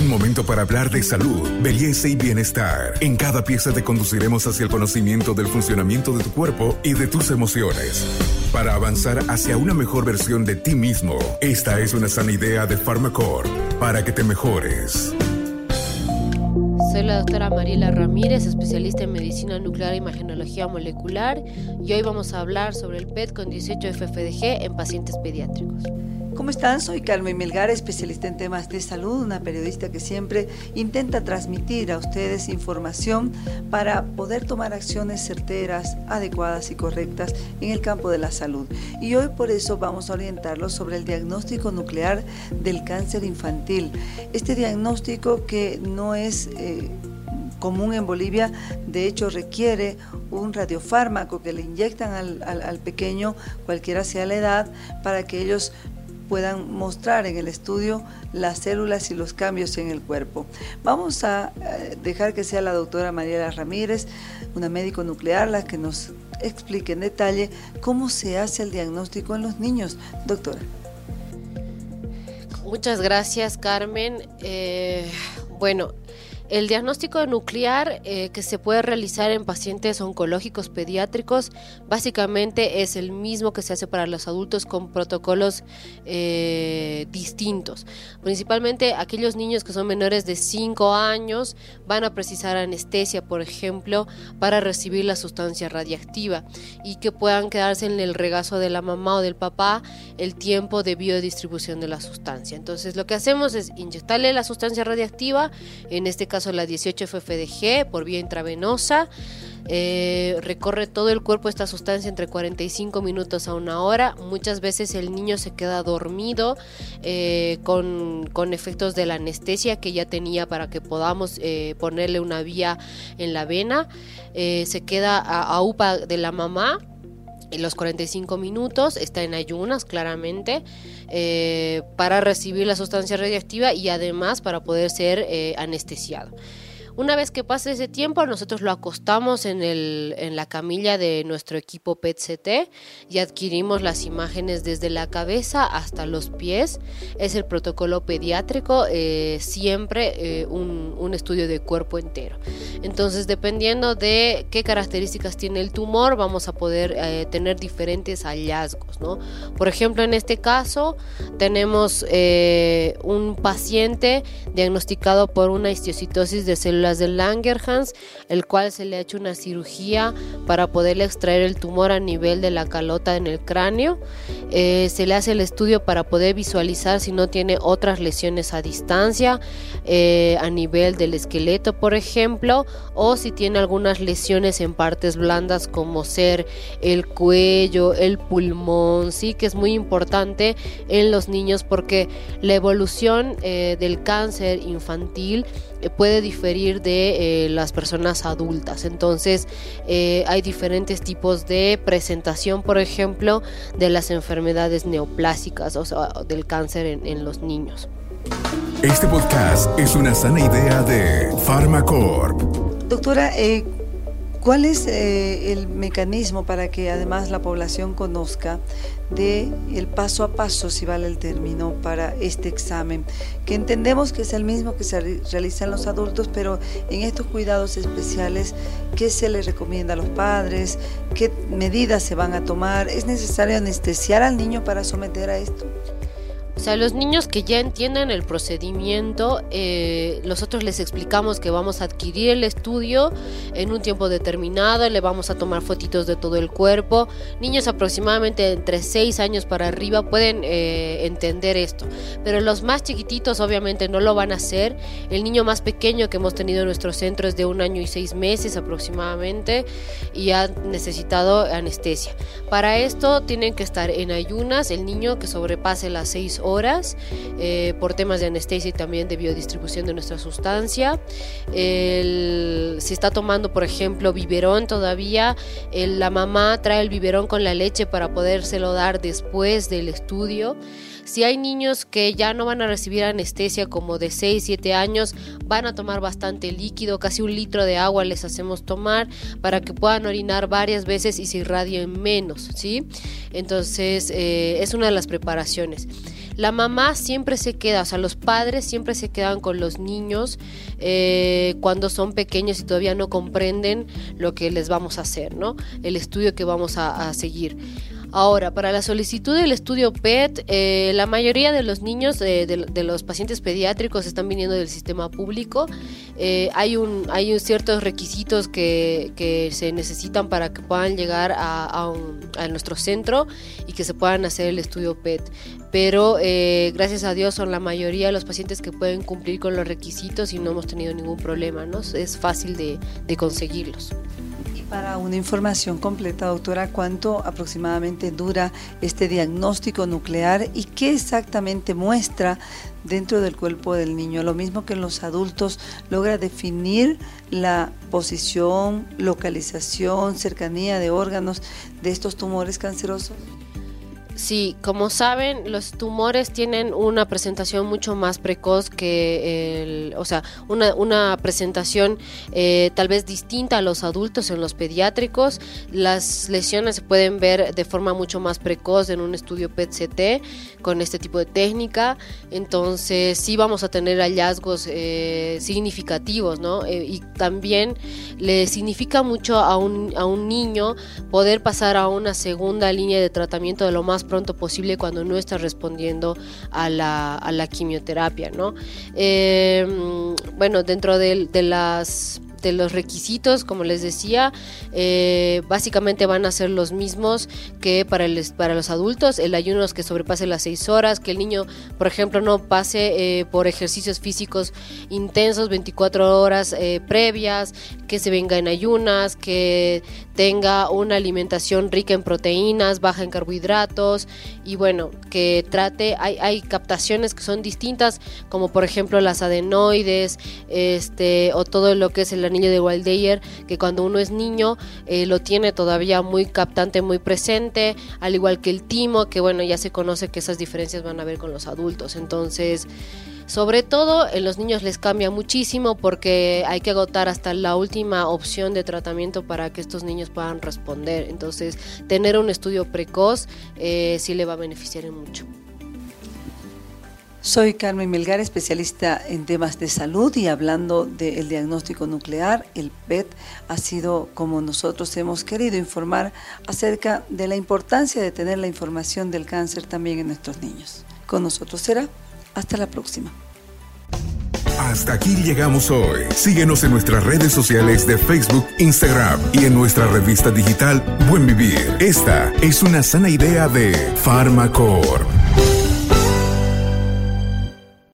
Un momento para hablar de salud, belleza y bienestar. En cada pieza te conduciremos hacia el conocimiento del funcionamiento de tu cuerpo y de tus emociones. Para avanzar hacia una mejor versión de ti mismo, esta es una sana idea de Pharmacore para que te mejores. Soy la doctora Mariela Ramírez, especialista en medicina nuclear e imagenología molecular, y hoy vamos a hablar sobre el PET con 18 FFDG en pacientes pediátricos. ¿Cómo están? Soy Carmen Melgar, especialista en temas de salud, una periodista que siempre intenta transmitir a ustedes información para poder tomar acciones certeras, adecuadas y correctas en el campo de la salud. Y hoy por eso vamos a orientarlos sobre el diagnóstico nuclear del cáncer infantil. Este diagnóstico que no es... Eh, común en Bolivia, de hecho requiere un radiofármaco que le inyectan al, al, pequeño, cualquiera sea la edad, para que ellos puedan mostrar en el estudio las células y los cambios en el cuerpo. Vamos a eh, dejar que sea la doctora Mariela Ramírez, una médico nuclear, la que nos explique en detalle cómo se hace el diagnóstico en los niños. Doctora. Muchas gracias, Carmen. Eh, bueno, el diagnóstico nuclear eh, que se puede realizar en pacientes oncológicos pediátricos básicamente es el mismo que se hace para los adultos con protocolos eh, distintos. Principalmente aquellos niños que son menores de 5 años van a precisar anestesia, por ejemplo, para recibir la sustancia radiactiva y que puedan quedarse en el regazo de la mamá o del papá el tiempo de biodistribución de la sustancia. Entonces lo que hacemos es inyectarle la sustancia radiactiva, en este caso la 18-FFDG por vía intravenosa. Eh, recorre todo el cuerpo esta sustancia entre 45 minutos a una hora. Muchas veces el niño se queda dormido eh, con, efectos de la anestesia que ya tenía para que podamos eh, ponerle una vía en la vena. se queda a, UPA de la mamá los 45 minutos, está en ayunas claramente, para recibir la sustancia radiactiva y además para poder ser anestesiado. Una vez que pase ese tiempo, nosotros lo acostamos en, el, en la camilla de nuestro equipo PET-CT y adquirimos las imágenes desde la cabeza hasta los pies. Es el protocolo pediátrico, eh, siempre eh, un, un, estudio de cuerpo entero. Entonces, dependiendo de qué características tiene el tumor, vamos a poder eh, tener diferentes hallazgos. ¿no? Por ejemplo, en este caso, tenemos un paciente diagnosticado por una histiocytosis de células de Langerhans, el cual se le ha hecho una cirugía para poder extraer el tumor a nivel de la calota en el cráneo. Eh, se le hace el estudio para poder visualizar si no tiene otras lesiones a distancia, eh, a nivel del esqueleto, por ejemplo, o si tiene algunas lesiones en partes blandas como ser el cuello, el pulmón, sí, que es muy importante en los niños porque la evolución eh, del cáncer infantil puede diferir de eh, las personas adultas. Entonces eh, hay diferentes tipos de presentación, por ejemplo, de las enfermedades neoplásicas, o sea, del cáncer en, los niños. Este podcast es una sana idea de Pharmacorp. Doctora, eh, ¿Cuál es eh, el mecanismo para que además la población conozca de el paso a paso, si vale el término, para este examen? Que entendemos que es el mismo que se realiza en los adultos, pero en estos cuidados especiales, ¿qué se les recomienda a los padres? ¿Qué medidas se van a tomar? ¿Es necesario anestesiar al niño para someter a esto? O sea, los niños que ya entienden el procedimiento, eh, nosotros les explicamos que vamos a adquirir el estudio en un tiempo determinado, le vamos a tomar fotitos de todo el cuerpo. Niños aproximadamente entre 6 años para arriba pueden eh, entender esto, pero los más chiquititos obviamente no lo van a hacer. El niño más pequeño que hemos tenido en nuestro centro es de un año y seis meses aproximadamente y ha necesitado anestesia. Para esto tienen que estar en ayunas, el niño que sobrepase las 6 horas horas eh, por temas de anestesia y también de biodistribución de nuestra sustancia. si está tomando, por ejemplo, biberón todavía, la mamá trae el biberón con la leche para podérselo dar después del estudio. Si hay niños que ya no van a recibir anestesia como de 6, 7 años, van a tomar bastante líquido, casi un litro de agua les hacemos tomar para que puedan orinar varias veces y se irradien menos, ¿sí? Entonces, eh, es una de las preparaciones. La mamá siempre se queda, o sea, los padres siempre se quedan con los niños eh, cuando son pequeños y todavía no comprenden lo que les vamos a hacer, ¿no? El estudio que vamos a seguir. Ahora, para la solicitud del estudio PET, eh, la mayoría de los niños, eh, de, los pacientes pediátricos, están viniendo del sistema público. Eh, hay, un, hay ciertos requisitos que, se necesitan para que puedan llegar a, nuestro centro y que se puedan hacer el estudio PET. Pero gracias a Dios son la mayoría de los pacientes que pueden cumplir con los requisitos y no hemos tenido ningún problema. ¿no? Es fácil de conseguirlos. Para una información completa, doctora, ¿cuánto aproximadamente dura este diagnóstico nuclear y qué exactamente muestra dentro del cuerpo del niño? Lo mismo que en los adultos, logra definir la posición, localización, cercanía de órganos de estos tumores cancerosos. Sí, como saben, los tumores tienen una presentación mucho más precoz que el, o sea, una, una presentación eh, tal vez distinta a los adultos en los pediátricos. Las lesiones se pueden ver de forma mucho más precoz en un estudio PET-CT con este tipo de técnica. Entonces, sí vamos a tener hallazgos eh, significativos, ¿no? Eh, y también le significa mucho a un, a un niño poder pasar a una segunda línea de tratamiento de lo más pronto posible cuando no está respondiendo a la, a la quimioterapia, ¿no? Eh, bueno, dentro de, de las de los requisitos, como les decía, eh, básicamente van a ser los mismos que para, el, para los adultos, el ayuno que sobrepase las seis horas, que el niño, por ejemplo, no pase eh, por ejercicios físicos intensos 24 horas eh, previas, que se venga en ayunas, que tenga una alimentación rica en proteínas, baja en carbohidratos y bueno, que trate, hay, hay captaciones que son distintas, como por ejemplo las adenoides, este, o todo lo que es el niño de Waldeyer, que cuando uno es niño eh, lo tiene todavía muy captante, muy presente, al igual que el timo, que bueno, ya se conoce que esas diferencias van a ver con los adultos. Entonces, sobre todo en los niños les cambia muchísimo porque hay que agotar hasta la última opción de tratamiento para que estos niños puedan responder. Entonces, tener un estudio precoz eh, sí le va a beneficiar en mucho. Soy Carmen Melgar, especialista en temas de salud y hablando del diagnóstico nuclear, el PET ha sido como nosotros hemos querido informar acerca de la importancia de tener la información del cáncer también en nuestros niños. Con nosotros será. Hasta la próxima. Hasta aquí llegamos hoy. Síguenos en nuestras redes sociales de Facebook, Instagram y en nuestra revista digital Buen Vivir. Esta es una sana idea de Farmacor.